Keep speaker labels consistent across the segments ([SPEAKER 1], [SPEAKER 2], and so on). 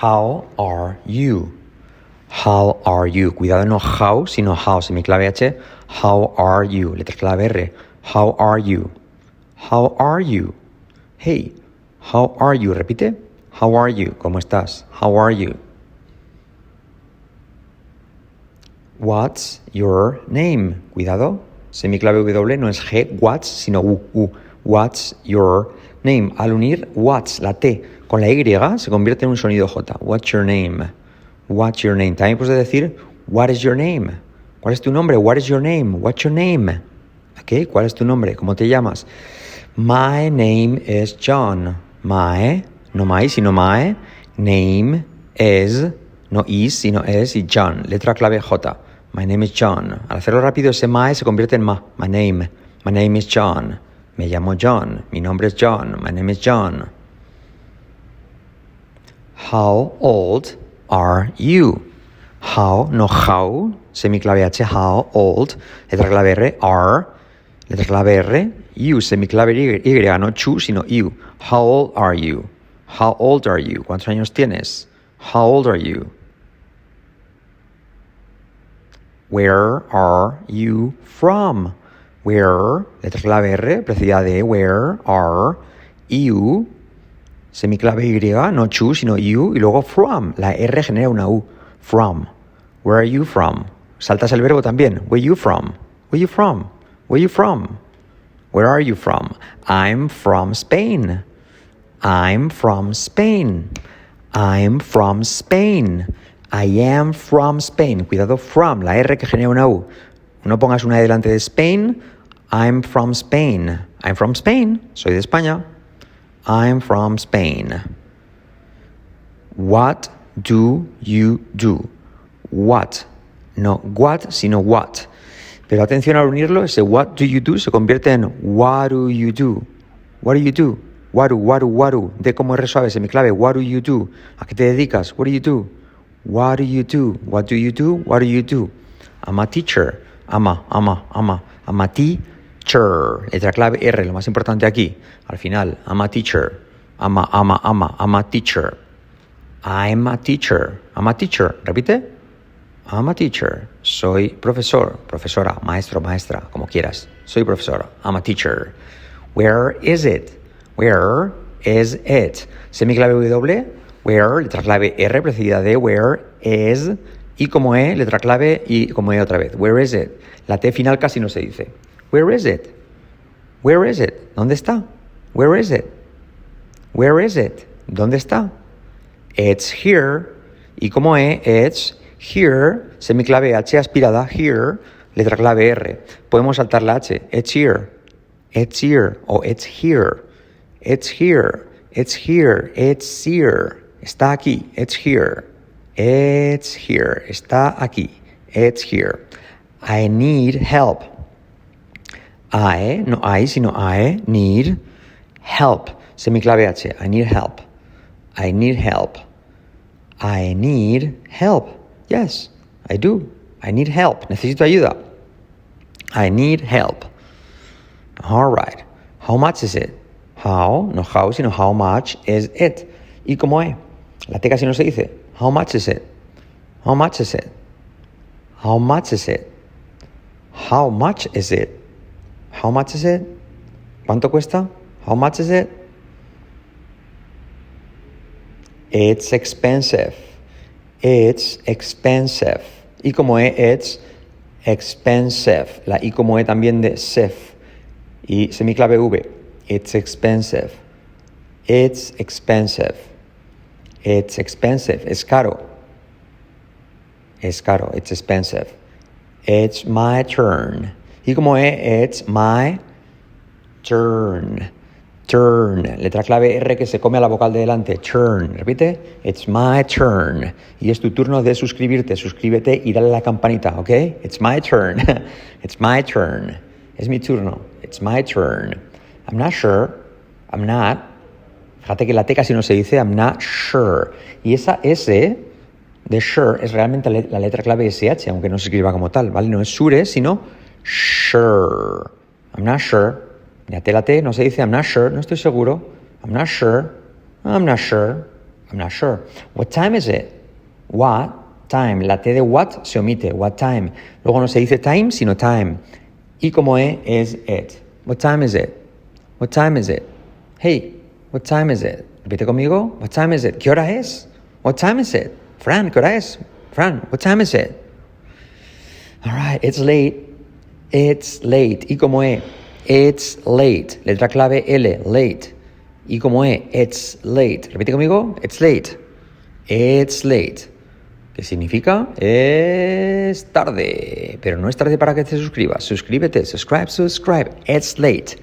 [SPEAKER 1] How are you? How are you? Cuidado, no how, sino how. Semiclave H. How are you? Letra clave R. How are you? How are you? Hey, how are you? Repite. How are you? ¿Cómo estás? How are you? What's your name? Cuidado. Semiclave W no es G, what's, sino U, U. What's your name? Al unir what's, la T, con la Y se convierte en un sonido J. What's your name? What's your name? También puedes decir, what is your name? ¿Cuál es tu nombre? What is your name? What's your name? Okay, ¿Cuál es tu nombre? ¿Cómo te llamas? My name is John. My, no my, sino my. Name is, no is, sino es y John. Letra clave J. My name is John. Al hacerlo rápido, ese my se convierte en ma. My name. My name is John. Me llamo John. Mi nombre es John. My name is John. How old are you? How, no how, semiclave H, how old, letra clave R, are, letra clave R, you, semiclave Y, no chu, sino you. How old are you? How old are you? ¿Cuántos años tienes? How old are you? Where are you from? Where, letra clave R, precedida de where are you, semiclave Y, no chu, sino you, y luego from. La R genera una U. From. Where are you from? Saltas el verbo también. Where you from? Where you from? Where you from? Where are you from? I'm from Spain. I'm from Spain. I'm from Spain. I am from Spain. Cuidado, from, la R que genera una U. No pongas una delante de Spain. I'm from Spain. I'm from Spain. Soy de España. I'm from Spain. What do you do? What. No what, sino what. Pero atención al unirlo, ese what do you do se convierte en what do you do? What do you do? Waru, waru, waru. De como R suave, semiclave. What do you do? ¿A qué te dedicas? What do you do? What do you do? What do you do? What do you do? I'm a teacher. Ama, ama, ama. I'm a Letra clave R, lo más importante aquí. Al final, I'm a teacher. Ama, ama, ama. I'm a teacher. I'm a teacher. I'm a teacher. Repite. I'm a teacher. Soy profesor, profesora, maestro, maestra, como quieras. Soy profesora. I'm a teacher. Where is it? Where is it? Semiclave W. Where, letra clave R precedida de where is y como E, letra clave y como E otra vez. Where is it? La T final casi no se dice. Where is it? Where is it? ¿Dónde está? Where is it? Where is it? ¿Dónde está? It's here. Y como E, it's here, semiclave H aspirada, here, letra clave R. Podemos saltar la H. It's here. It's here. O it's here. It's here. It's here. It's here. Está aquí. It's here. It's here. Está aquí. It's here. I need help. I, no I, sino I need help. Semiclave H. I need help. I need help. I need help. Yes, I do. I need help. Necesito ayuda. I need help. All right. How much is it? How, no how, sino how much is it. ¿Y cómo es? La T casi no se dice. How much is it? How much is it? How much is it? How much is it? How much is it? ¿Cuánto cuesta? How much is it? It's expensive. It's expensive. Y como E, it's expensive. La I como E también de sef. Y semiclave V. It's expensive. It's expensive. It's expensive. Es caro. Es caro. It's expensive. It's my turn. Y como E, it's my turn. Turn. Letra clave R que se come a la vocal de delante. Turn. Repite. It's my turn. Y es tu turno de suscribirte. Suscríbete y dale a la campanita, ¿ok? It's my turn. It's my turn. Es mi turno. It's my turn. I'm not sure. I'm not. Fíjate que la T casi no se dice. I'm not sure. Y esa S de sure es realmente la letra clave SH, aunque no se escriba como tal, ¿vale? No es sure, sino sure. I'm not sure. T, la T no se dice I'm not sure, no estoy seguro. I'm not sure. I'm not sure. I'm not sure. What time is it? What time. La T de what se omite. What time. Luego no se dice time, sino time. Y como E es it. What time is it? What time is it? Hey, what time is it? Repite conmigo. What time is it? ¿Qué hora es? What time is it? Fran, ¿qué hora es? Fran, what time is it? All right, it's late. It's late. Y como E, it's late. Letra clave L, late. Y como E, it's late. Repite conmigo. It's late. It's late. ¿Qué significa? Es tarde. Pero no es tarde para que te suscribas. Suscríbete. Subscribe, subscribe. It's late.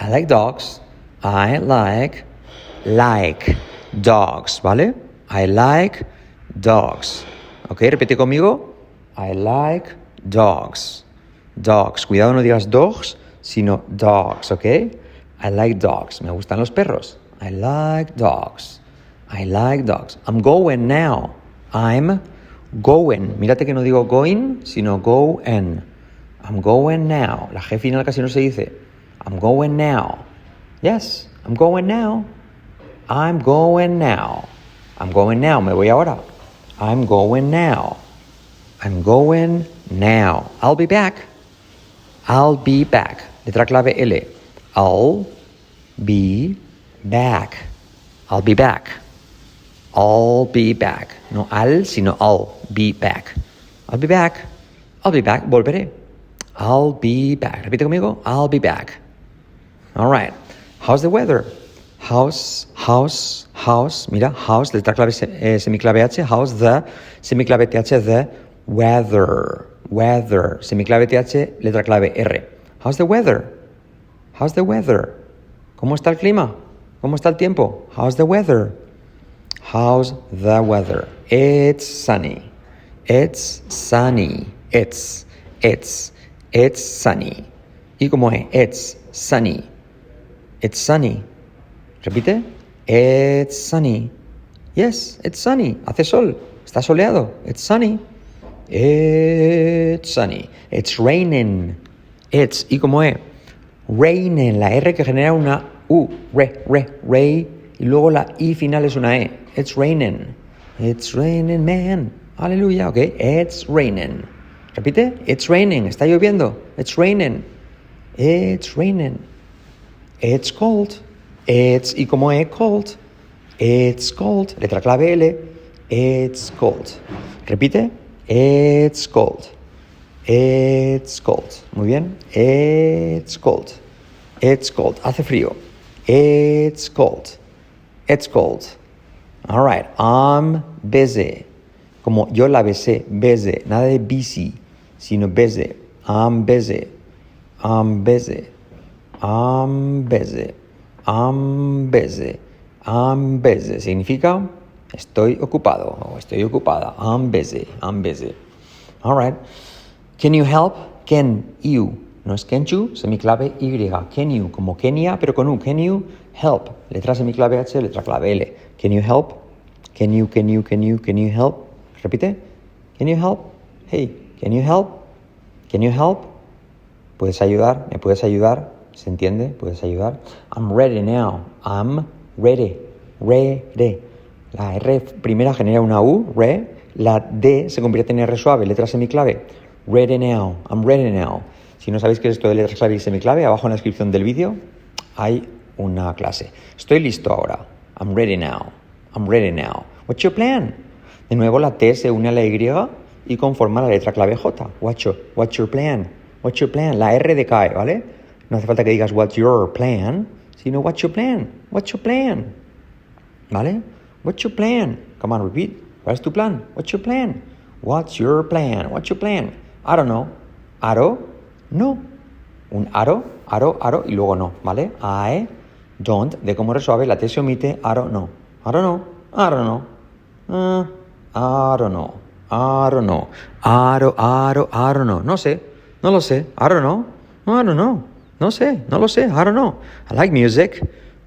[SPEAKER 1] I like dogs. I like, like dogs. ¿Vale? I like dogs. ¿Ok? Repite conmigo. I like dogs. Dogs. Cuidado, no digas dogs, sino dogs. ¿Ok? I like dogs. Me gustan los perros. I like dogs. I like dogs. I'm going now. I'm going. Mírate que no digo going, sino go en. I'm going now. La G final casi no se dice. I'm going now. Yes, I'm going now. I'm going now. I'm going now. Me voy ahora. I'm going now. I'm going now. I'll be back. I'll be back. Letra clave L. I'll be back. I'll be back. I'll be back. No al, sino I'll be back. I'll be back. I'll be back. Volveré. I'll be back. Repite conmigo. I'll be back. All right. How's the weather? How's, how's, how's, mira, how's, letra clave eh, semiclave H, how's the, semiclave TH, the weather, weather, semiclave TH, letra clave R. How's the weather? How's the weather? ¿Cómo está el clima? ¿Cómo está el tiempo? How's the weather? How's the weather? It's sunny. It's sunny. It's, it's, it's sunny. ¿Y cómo es? It's sunny. It's sunny. Repite. It's sunny. Yes, it's sunny. Hace sol. Está soleado. It's sunny. It's sunny. It's raining. It's. ¿Y cómo es? Raining. La R que genera una U. Re, re, re. Y luego la I final es una E. It's raining. It's raining, man. Aleluya, ok. It's raining. Repite. It's raining. Está lloviendo. It's raining. It's raining. It's cold. It's, y como es cold. It's cold. Letra clave L. It's cold. Repite. It's cold. It's cold. Muy bien. It's cold. It's cold. Hace frío. It's cold. It's cold. All right. I'm busy. Como yo la besé. Busy. Nada de busy, sino busy. I'm busy. I'm busy. I'm busy. I'm busy. I'm busy. Significa estoy ocupado o estoy ocupada. I'm busy. I'm busy. All right. Can you help? Can you. No es can you, semiclave Y. Can you, como Kenia, pero con U. Can you help? Letra semiclave H, letra clave L. Can you help? Can you, can you, can you, can you help? Repite. Can you help? Hey, can you help? Can you help? ¿Puedes ayudar? ¿Me puedes ayudar? ¿Se entiende? ¿Puedes ayudar? I'm ready now. I'm ready. Ready. La R primera genera una U, re. La D se convierte en R suave, letra semiclave. Ready now. I'm ready now. Si no sabéis qué es esto de letra clave y semiclave, abajo en la descripción del vídeo hay una clase. Estoy listo ahora. I'm ready now. I'm ready now. What's your plan? De nuevo la T se une a la Y y conforma la letra clave J. What's your, what's your plan? What's your plan? La R decae, ¿vale? No hace falta que digas what's your plan, sino what's your plan? What's your plan? ¿Vale? What's your plan? Come on, repeat. What's tu plan? What's your plan? What's your plan? What's your plan? I don't know. Aro, no. Un aro, aro, aro y luego no, ¿vale? I don't, de cómo resuave, la T se omite. I don't know. I don't know. Uh, I don't know. I don't know. I don't know. No sé. No lo sé. I don't know. I don't know. No sé. No lo sé. I don't know. I like music.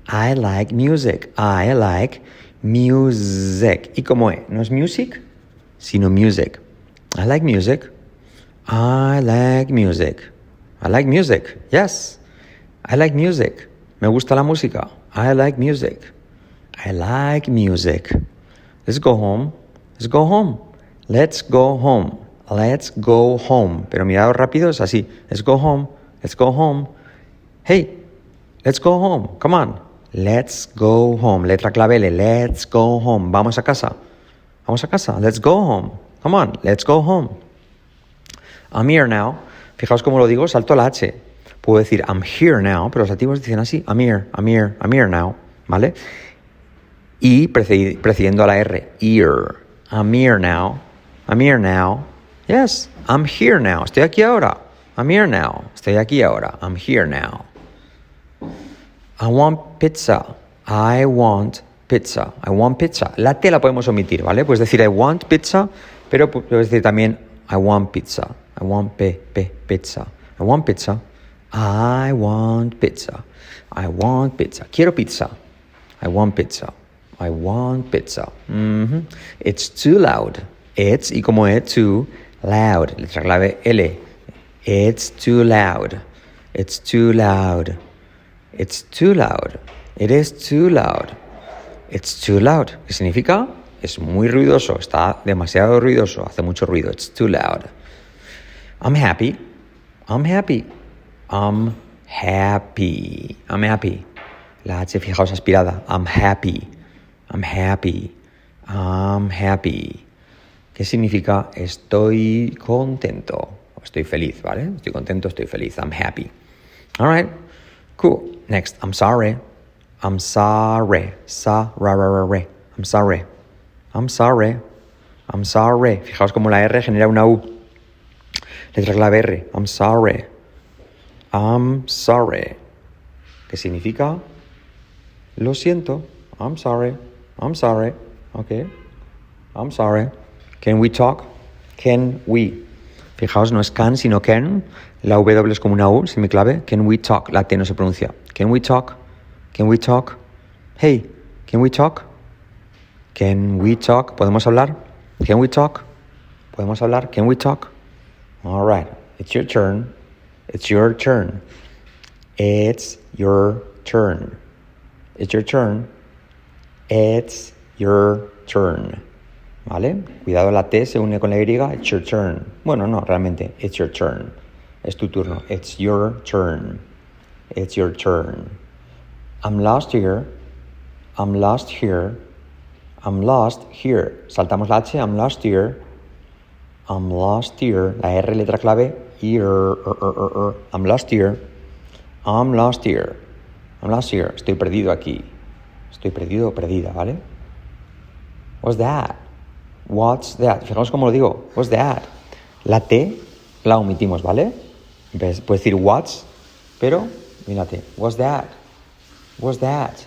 [SPEAKER 1] I like music. I like music. ¿Y cómo es? No es music, sino music. I like music. I like music. I like music. Yes. I like music. Me gusta la música. I like music. I like music. Let's go home. Let's go home. Let's go home. Let's go home. Pero mirado rápido es así. Let's go home. Let's go home. Hey, let's go home. Come on. Let's go home. Letra. Let's go home. Vamos a casa. Vamos a casa. Let's go home. Come on. Let's go home. I'm here now. Fijaos cómo lo digo. Salto la H. Puedo decir I'm here now, pero los activos dicen así. I'm here. I'm here. I'm here now. ¿Vale? Y precediendo a la R. Ear. I'm here now. I'm here now. Yes, I'm here now. Estoy aquí ahora. I'm here now. Estoy aquí ahora. I'm here now. I want pizza. I want pizza. I want pizza. La T la podemos omitir, ¿vale? Puedes decir I want pizza, pero puedes decir también I want pizza. I want P, P, pizza. I want pizza. I want pizza. I want pizza. Quiero pizza. I want pizza. I want pizza. Mm. It's too loud. It's, y como es, too loud. Letra clave L. It's too loud. It's too loud. It's too loud. It is too loud. It's too loud. ¿Qué significa? Es muy ruidoso. Está demasiado ruidoso. Hace mucho ruido. It's too loud. I'm happy. I'm happy. I'm happy. I'm happy. La H, fijaos, aspirada. I'm happy. I'm happy. I'm happy. ¿Qué significa estoy contento? Estoy feliz, ¿vale? Estoy contento, estoy feliz. I'm happy. All right. Cool. Next, I'm sorry. I'm sorry. Sa, ra. I'm sorry. I'm sorry. I'm sorry. Fijaos cómo la R genera una U. Letra clave R. I'm sorry. I'm sorry. ¿Qué significa? Lo siento. I'm sorry. I'm sorry. Okay. I'm sorry. Can we talk? Can we? Fijaos, no es can, sino can. La W es como una U, si me clave. Can we talk? La T no se pronuncia. Can we talk? Can we talk? Hey, can we talk? Can we talk? ¿Podemos hablar? Can we talk? ¿Podemos hablar? Can we talk? All right. It's your turn. It's your turn. It's your turn. It's your turn. It's your turn. Cuidado, la T se une con la Y. It's your turn. Bueno, no, realmente. It's your turn. Es tu turno. It's your turn. It's your turn. I'm lost here. I'm lost here. I'm lost here. Saltamos la H. I'm lost here. I'm lost here. La R letra clave. Here. Er, er, er, I'm lost here. I'm lost here. I'm lost here. Estoy perdido aquí. Estoy perdido o perdida, ¿vale? What's that? What's that? Fijaos cómo lo digo. What's that? La T la omitimos, ¿vale? Puedes decir what's, pero mírate. What's that? What's that?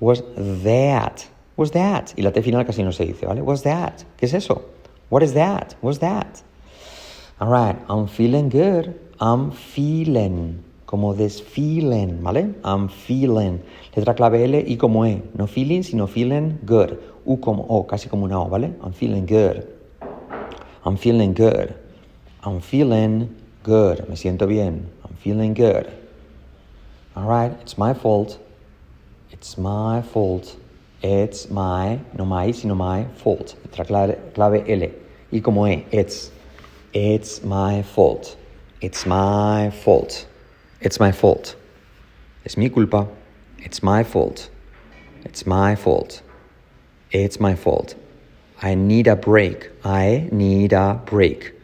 [SPEAKER 1] What's that? What's that? Y la T final casi no se dice, ¿vale? What's that? ¿Qué es eso? What is that? What's that? All right. I'm feeling good. I'm feeling como desfilen, ¿vale? I'm feeling. Letra clave L y como E. No feeling, sino feeling good. U como O, casi como una O, ¿vale? I'm feeling good. I'm feeling good. I'm feeling good. Me siento bien. I'm feeling good. All right, it's my fault. It's my fault. It's my, no my, sino my fault. Letra clave, clave L. Y como E, it's. It's my fault. It's my fault. It's my fault. Es mi culpa. It's my fault. It's my fault. It's my fault. I need a break. I need a break.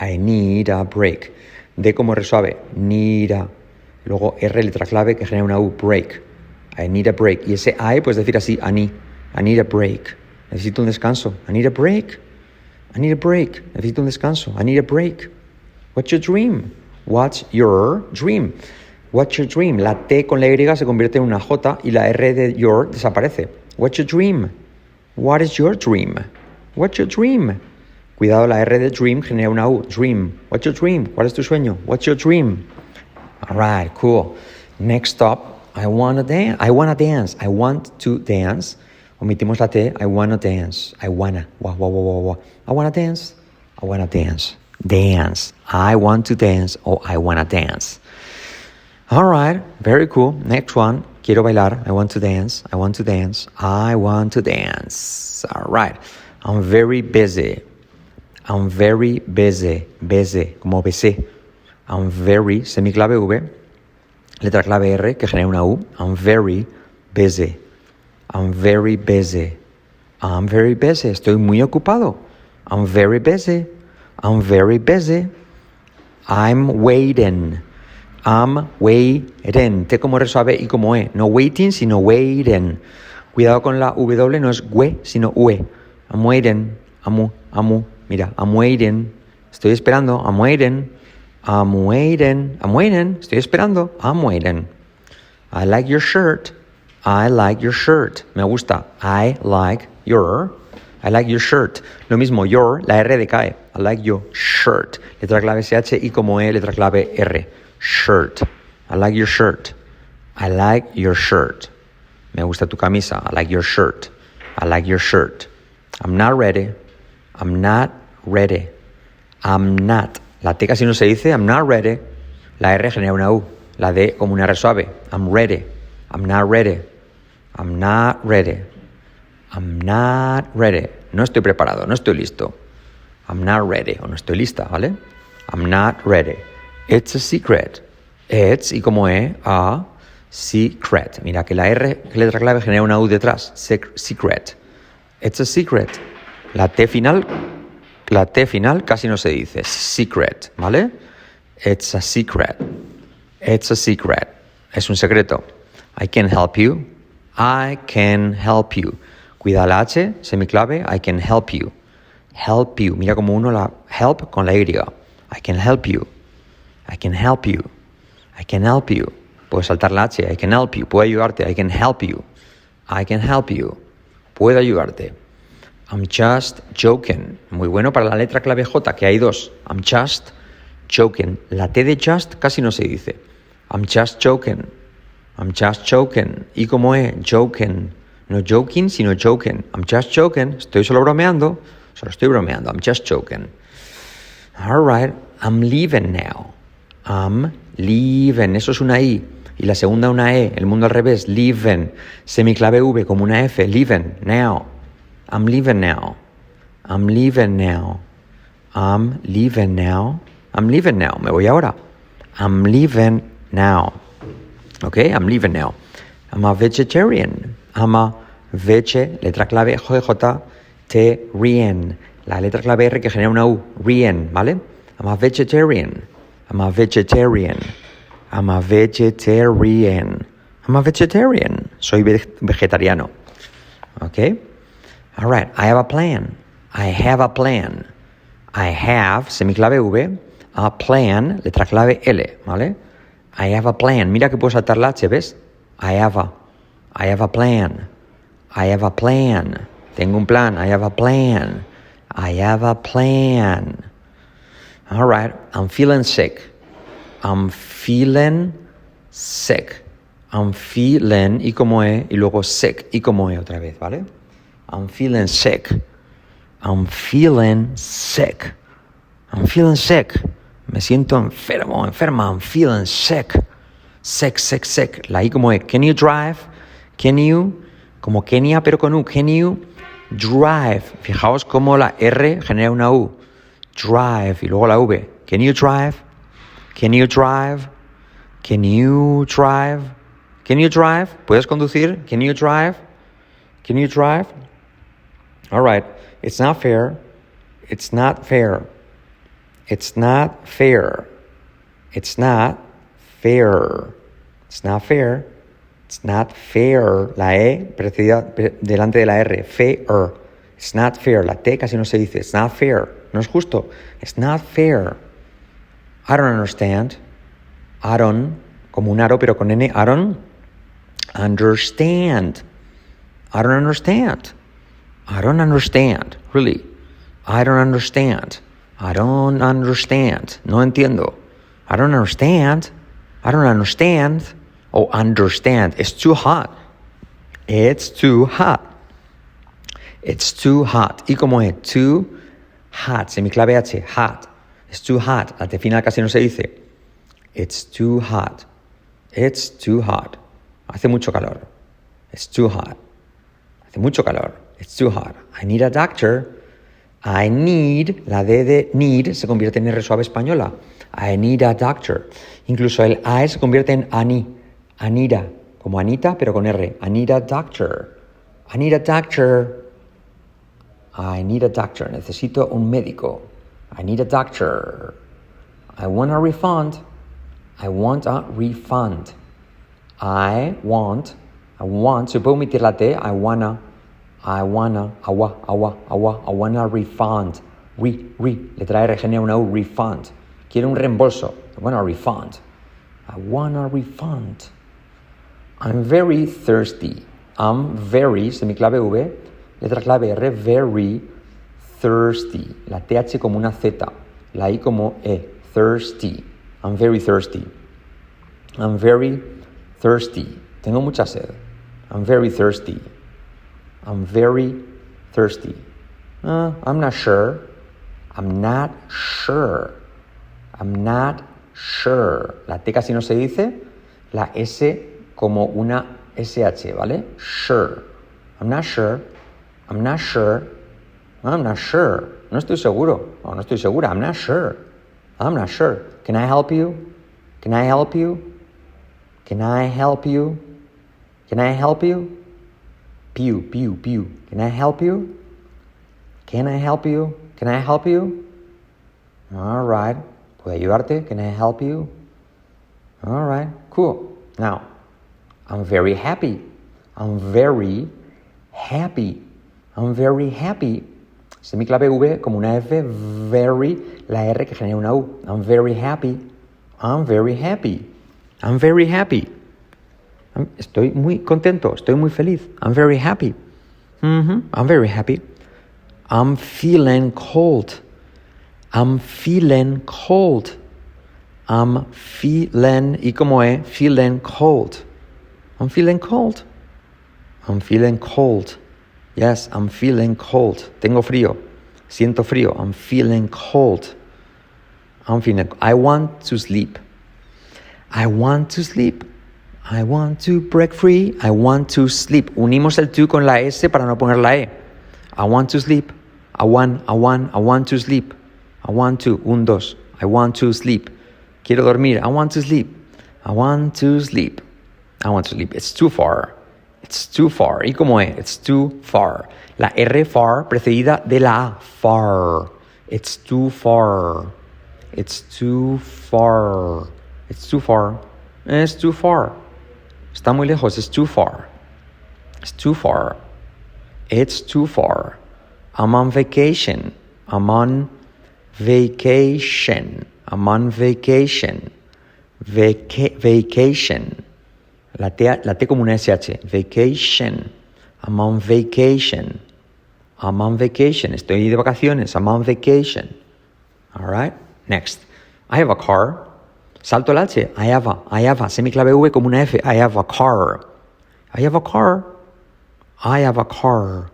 [SPEAKER 1] I need a break. De como resuave. Need a. Luego R letra clave que genera una U. Break. I need a break. Y ese I puedes decir así. I need. I need a break. Necesito un descanso. I need a break. I need a break. Necesito un descanso. I need a break. What's your dream? What's your dream? What's your dream? La T con la Y se convierte en una J y la R de your desaparece. What's your dream? What is your dream? What's your dream? Cuidado, la R de dream genera una U. Dream. What's your dream? ¿Cuál es tu sueño? What's your dream? All right, cool. Next up, I wanna dance. I wanna dance. I want to dance. Omitimos la T. I wanna dance. I wanna. Wah, wah, wah, wah, wah. I wanna dance. I wanna dance dance. I want to dance or I wanna dance. All right, very cool. Next one. Quiero bailar. I want to dance. I want to dance. I want to dance. All right. I'm very busy. I'm very busy. Busy, como busy. I'm very, semiclave V, letra clave R que genera una U. I'm very busy. I'm very busy. I'm very busy. Estoy muy ocupado. I'm very busy. I'm very busy. I'm waiting. I'm waiting. T como R suave y como E. No waiting, sino waiting. Cuidado con la W, no es we, sino ue. I'm waiting. Amu, amu. Mira, I'm waiting. Estoy esperando. I'm waiting. I'm waiting. I'm waiting. Estoy esperando. I'm waiting. I like your shirt. I like your shirt. Me gusta. I like your. I like your shirt. Lo mismo, your, la R decae. I like your shirt. Letra clave SH y como E, letra clave R. Shirt. I like your shirt. I like your shirt. Me gusta tu camisa. I like your shirt. I like your shirt. I'm not ready. I'm not ready. I'm not. La T casi no se dice. I'm not ready. La R genera una U. La D como una R suave. I'm ready. I'm not ready. I'm not ready. I'm not ready. No estoy preparado, no estoy listo. I'm not ready o no estoy lista, ¿vale? I'm not ready. It's a secret. It's, y como E, a secret. Mira que la R, letra clave, genera una U detrás. Secret. It's a secret. La T final, la T final casi no se dice. Secret, ¿vale? It's a secret. It's a secret. Es un secreto. I can help you. I can help you. Cuida la H, semiclave, I can help you. Help you. Mira como uno la help con la Y. I can help you. I can help you. I can help you. Puedo saltar la H. I can help you. Puedo ayudarte. I can help you. I can help you. Puedo ayudarte. I'm just joking. Muy bueno para la letra clave J, que hay dos. I'm just joking. La T de just casi no se dice. I'm just joking. I'm just joking. ¿Y como es? Joking. No joking, sino joking. I'm just joking. Estoy solo bromeando. Solo estoy bromeando. I'm just joking. All right. I'm leaving now. I'm leaving. Eso es una I. Y la segunda una E. El mundo al revés. Leaving. Semiclave V como una F. Leaving. Now. I'm leaving now. I'm leaving now. I'm leaving now. I'm leaving now. Me voy ahora. I'm leaving now. Okay, I'm leaving now. I'm a vegetarian. I'm a veche, letra clave JJ, T, rien. La letra clave R que genera una U, rien, ¿vale? I'm a vegetarian. I'm a vegetarian. I'm a vegetarian. I'm a vegetarian. Soy vegetariano. Okay? All right. I have a plan. I have a plan. I have, semiclave V, a plan, letra clave L, ¿vale? I have a plan. Mira que puedo saltar la H, ¿ves? I have a. I have a plan. I have a plan. Tengo un plan. I have a plan. I have a plan. All right. I'm feeling sick. I'm feeling sick. I'm feeling y como e y luego sick y como e otra vez, ¿vale? I'm feeling sick. I'm feeling sick. I'm feeling sick. Me siento enfermo, enferma. I'm feeling sick. Sick, sick, sick. La I como es. Can you drive? Can you? Como Kenia, pero con U. Can you drive? Fijaos cómo la R genera una U. Drive. Y luego la V. Can you drive? Can you drive? Can you drive? Can you drive? ¿Puedes conducir? Can you drive? Can you drive? All right. It's not fair. It's not fair. It's not fair. It's not fair. It's not fair. It's not fair. La E precedida delante de la R. Fair. It's not fair. La T casi no se dice. It's not fair. No es justo. It's not fair. I don't understand. Don't, como un aro pero con N. Don't understand. I don't understand. I don't understand. Really. I don't understand. I don't understand. No entiendo. I don't understand. I don't understand. Oh, understand. It's too hot. It's too hot. It's too hot. ¿Y cómo es? Too hot. Semiclave H. Hot. It's too hot. La T final casi no se dice. It's too hot. It's too hot. Hace mucho calor. It's too hot. Hace mucho calor. It's too hot. I need a doctor. I need, la D de need se convierte en R suave española. I need a doctor. Incluso el A se convierte en ani. Anita, como Anita, pero con R. I need a doctor. I need a doctor. I need a doctor. Necesito un médico. I need a doctor. I want a refund. I want a refund. I want, I want, se puede omitir la T, I wanna, I wanna, awa, awa, awa, I wanna refund. Re, re, letra R genera una U, refund. Quiero un reembolso. I want a refund. I want a refund. I'm very thirsty. I'm very, semiclave V, letra clave R, very thirsty. La TH como una Z, la I como E, thirsty. I'm very thirsty. I'm very thirsty. Tengo mucha sed. I'm very thirsty. I'm very thirsty. Uh, I'm not sure. I'm not sure. I'm not sure. La T casi no se dice. La S como una SH, ¿vale? Sure. I'm not sure. I'm not sure. I'm not sure. No estoy seguro. O no estoy segura. I'm not sure. I'm not sure. Can I help you? Can I help you? Can I help you? Can I help you? Pew, pew, pew. Can I help you? Can I help you? Can I help you? All right. ¿Puedo ayudarte? Can I help you? All right. Cool. Now, I'm very happy. I'm very happy. I'm very happy. Semiclave V como una F, very, la R que genera una U. I'm very happy. I'm very happy. I'm very happy. Estoy muy contento. Estoy muy feliz. I'm very happy. Mm -hmm. I'm very happy. I'm feeling cold. I'm feeling cold. I'm feeling, y como es, feeling cold. I'm feeling cold. I'm feeling cold. Yes, I'm feeling cold. Tengo frío. Siento frío. I'm feeling cold. I'm feeling. I want to sleep. I want to sleep. I want to break free. I want to sleep. Unimos el to con la S para no poner la E. I want to sleep. I want, I want, I want to sleep. I want to. Un, dos. I want to sleep. Quiero dormir. I want to sleep. I want to sleep. I want to sleep. It's too far. It's too far. ¿Y cómo es? It's too far. La R far precedida de la A. Far. It's too far. It's too far. It's too far. It's too far. Está muy lejos. It's too far. It's too far. It's too far. I'm on vacation. I'm on vacation. I'm on vacation. Vaca vacation. La T, la T como una SH. Vacation. I'm on vacation. I'm on vacation. Estoy de vacaciones. I'm on vacation. All right. Next. I have a car. Salto el H. I have a. I have a. Semiclave V como una F. I have a car. I have a car. I have a car.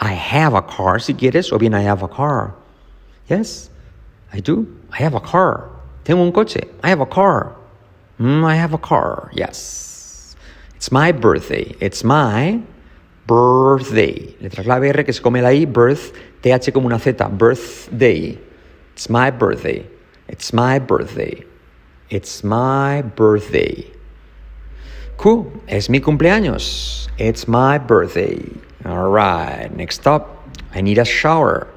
[SPEAKER 1] I have a car, si quieres, o bien I have a car. Yes, I do. I have a car. Tengo un coche. I have a car. Mm, I have a car. Yes. It's my birthday. It's my birthday. Letra clave R que se come la I, birth, TH como una Z, birthday. It's my birthday. It's my birthday. It's my birthday. Cool. Es mi cumpleaños. It's my birthday. All right. Next up. I need a shower.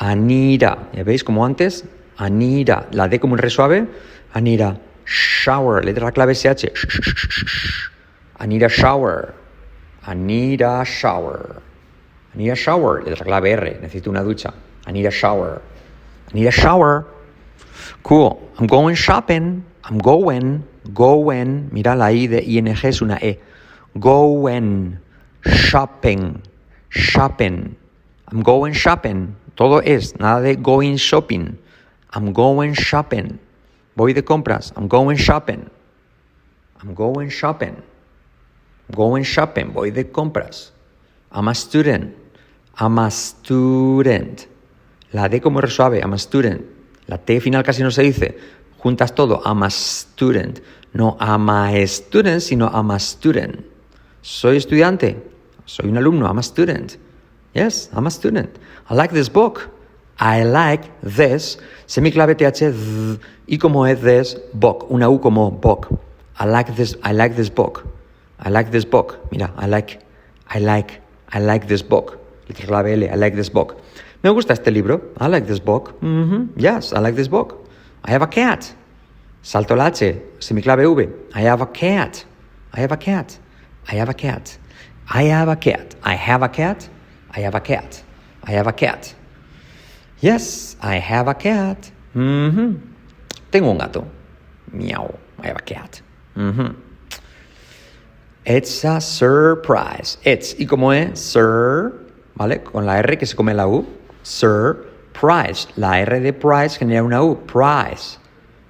[SPEAKER 1] Anita. ¿Ya veis como antes? Anita. La D como un re suave. Anita. Shower. Letra clave SH. I need a shower. I need a shower. I need a shower. Letra clave R. Necesito una ducha. I need a shower. I need a shower. Cool. I'm going shopping. I'm going. Going. Mira la I de ING es una E. Going. Shopping. Shopping. I'm going shopping. Todo es. Nada de going shopping. I'm going shopping. Voy de compras. I'm going shopping. I'm going shopping. Going shopping, voy de compras. I'm a student. I'm a student. La D como R suave, I'm a student. La T final casi no se dice. juntas todo. I'm a student. No I'm a student, sino I'm a student. Soy estudiante. Soy un alumno. I'm a student. Yes, I'm a student. I like this book. I like this. Semiclave TH. y como es this book. Una U como book. I like this. I like this book. I like this book. Mira, I like. I like. I like this book. Letra clave L. I like this book. Me gusta este libro. I like this book. Yes, I like this book. I have a cat. Salto la H. Semiclave V. I have a cat. I have a cat. I have a cat. I have a cat. I have a cat. I have a cat. I have a cat. Yes, I have a cat. Mhm. Tengo un gato. Meow. I have a cat. It's a surprise. It's. ¿Y cómo es? Sir. ¿Vale? Con la R que se come la U. Surprise. La R de price genera una U. Price.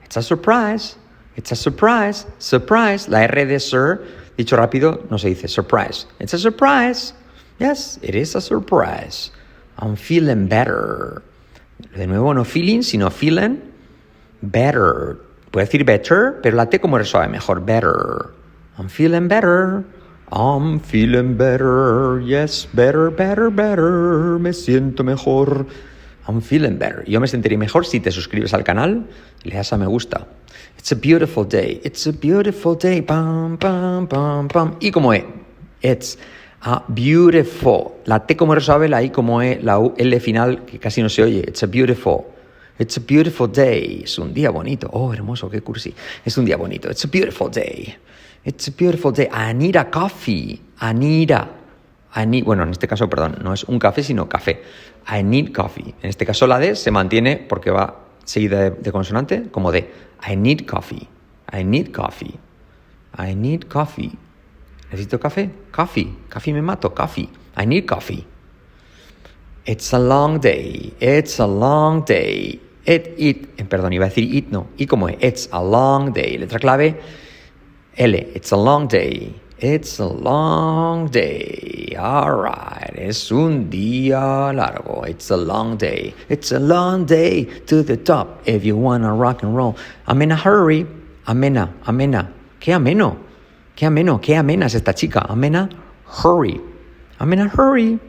[SPEAKER 1] It's a surprise. It's a surprise. Surprise. La R de sir, dicho rápido, no se dice surprise. It's a surprise. Yes, it is a surprise. I'm feeling better. De nuevo, no feeling, sino feeling better. Puede decir better, pero la T como resuelve mejor. Better. I'm feeling better. I'm feeling better. Yes, better, better, better. Me siento mejor. I'm feeling better. Yo me sentiría mejor si te suscribes al canal y le das a me gusta. It's a beautiful day. It's a beautiful day. Pam, pam, pam, pam. Y como es, it's a beautiful. La T como resuelve, la I como E, la U, L final que casi no se oye. It's a beautiful. It's a beautiful day. Es un día bonito. Oh, hermoso, qué cursi. Es un día bonito. It's a beautiful day. It's a beautiful day. I need a coffee. I need a. I need, bueno, en este caso, perdón, no es un café, sino café. I need coffee. En este caso la D se mantiene porque va seguida de, consonante como de I need coffee. I need coffee. I need coffee. ¿Necesito café? Coffee. Coffee me mato. Coffee. I need coffee. It's a long day. It's a long day. It, it. Perdón, iba a decir it, no. Y como es. It's a long day. Letra clave L. It's a long day. It's a long day. All right. Es un día largo. It's a long day. It's a long day to the top if you wanna rock and roll. I'm in a hurry. Amena, amena. Qué ameno. Qué ameno. Qué amena es esta chica. Amena, hurry. I'm in a hurry.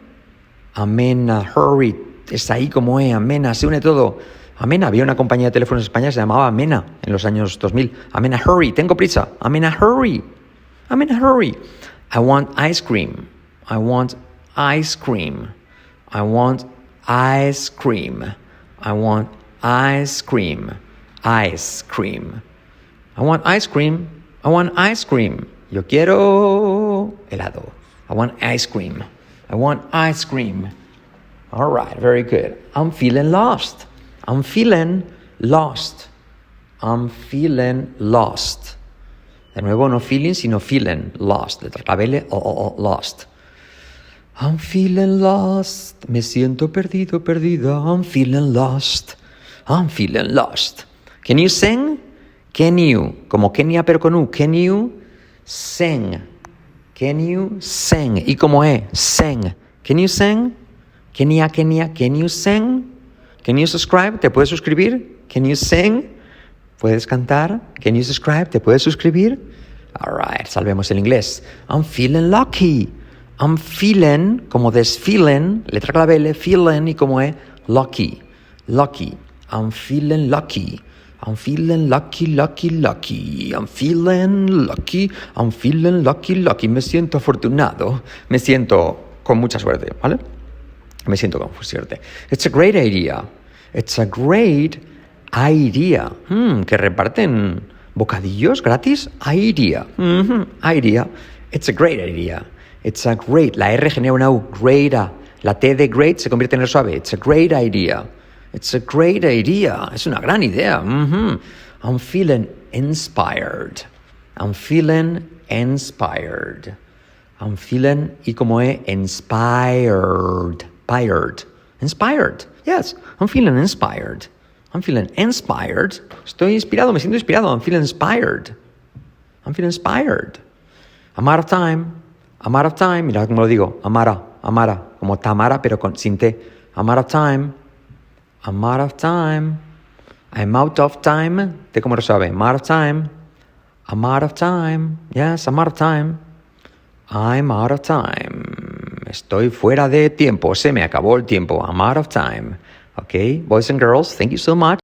[SPEAKER 1] Amena, hurry. Es ahí como es. Amena. Se une todo. Amena. Había una compañía de teléfonos española que se llamaba Amena en los años 2000. Amena, hurry. Tengo prisa. Amena, hurry. I'm in a hurry. I want ice cream. I want ice cream. I want ice cream. I want ice cream. Ice cream. I want ice cream. I want ice cream. Yo quiero helado. I want ice cream. I want ice cream. All right, very good. I'm feeling lost. I'm feeling lost. I'm feeling lost. De nuevo, no feeling, sino feeling lost. Letra clave o, o, lost. I'm feeling lost. Me siento perdido, perdida. I'm feeling lost. I'm feeling lost. Can you sing? Can you? Como Kenia pero con U. Can you sing? Can you sing? ¿Y como es? Sing. Can you sing? Kenia, Kenia, can you sing? Can you subscribe? ¿Te puedes suscribir? Can you sing? ¿Puedes cantar? Can you subscribe? ¿Te puedes suscribir? Alright, salvemos el inglés. I'm feeling lucky. I'm feeling, como desfilen, letra clave L, feeling y como es lucky. Lucky. I'm feeling lucky. I'm feeling lucky, lucky, lucky. I'm feeling lucky. I'm feeling lucky, lucky. Me siento afortunado. Me siento con mucha suerte, ¿vale? Me siento con. It's a great idea. It's a great idea. Hmm, que reparten bocadillos gratis. Idea. Mm Idea. It's a great idea. It's a great. La R genera una U. Great. La T de great se convierte en el suave. It's a great idea. It's a great idea. Es una gran idea. Mm I'm feeling inspired. I'm feeling inspired. I'm feeling, y como es, inspired. Inspired. Inspired. Yes, I'm feeling inspired. I'm feeling inspired. Estoy inspirado, me siento inspirado. I'm feeling inspired. I'm feeling inspired. I'm out of time. I'm out of time. Mira cómo lo digo. Amara, Amara. Como Tamara, pero con, sin. I'm out of time. I'm out of time. I'm out of time. ¿De cómo lo sabe? I'm out of time. I'm out of time. Yes, I'm out of time. I'm out of time. Estoy fuera de tiempo. Se me acabó el tiempo. I'm out of time. Okay, boys and girls, thank you so much.